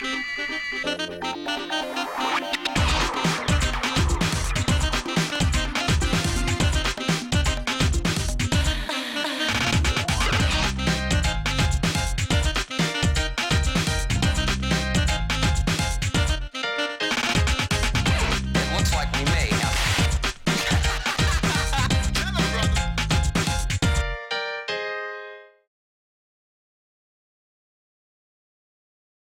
you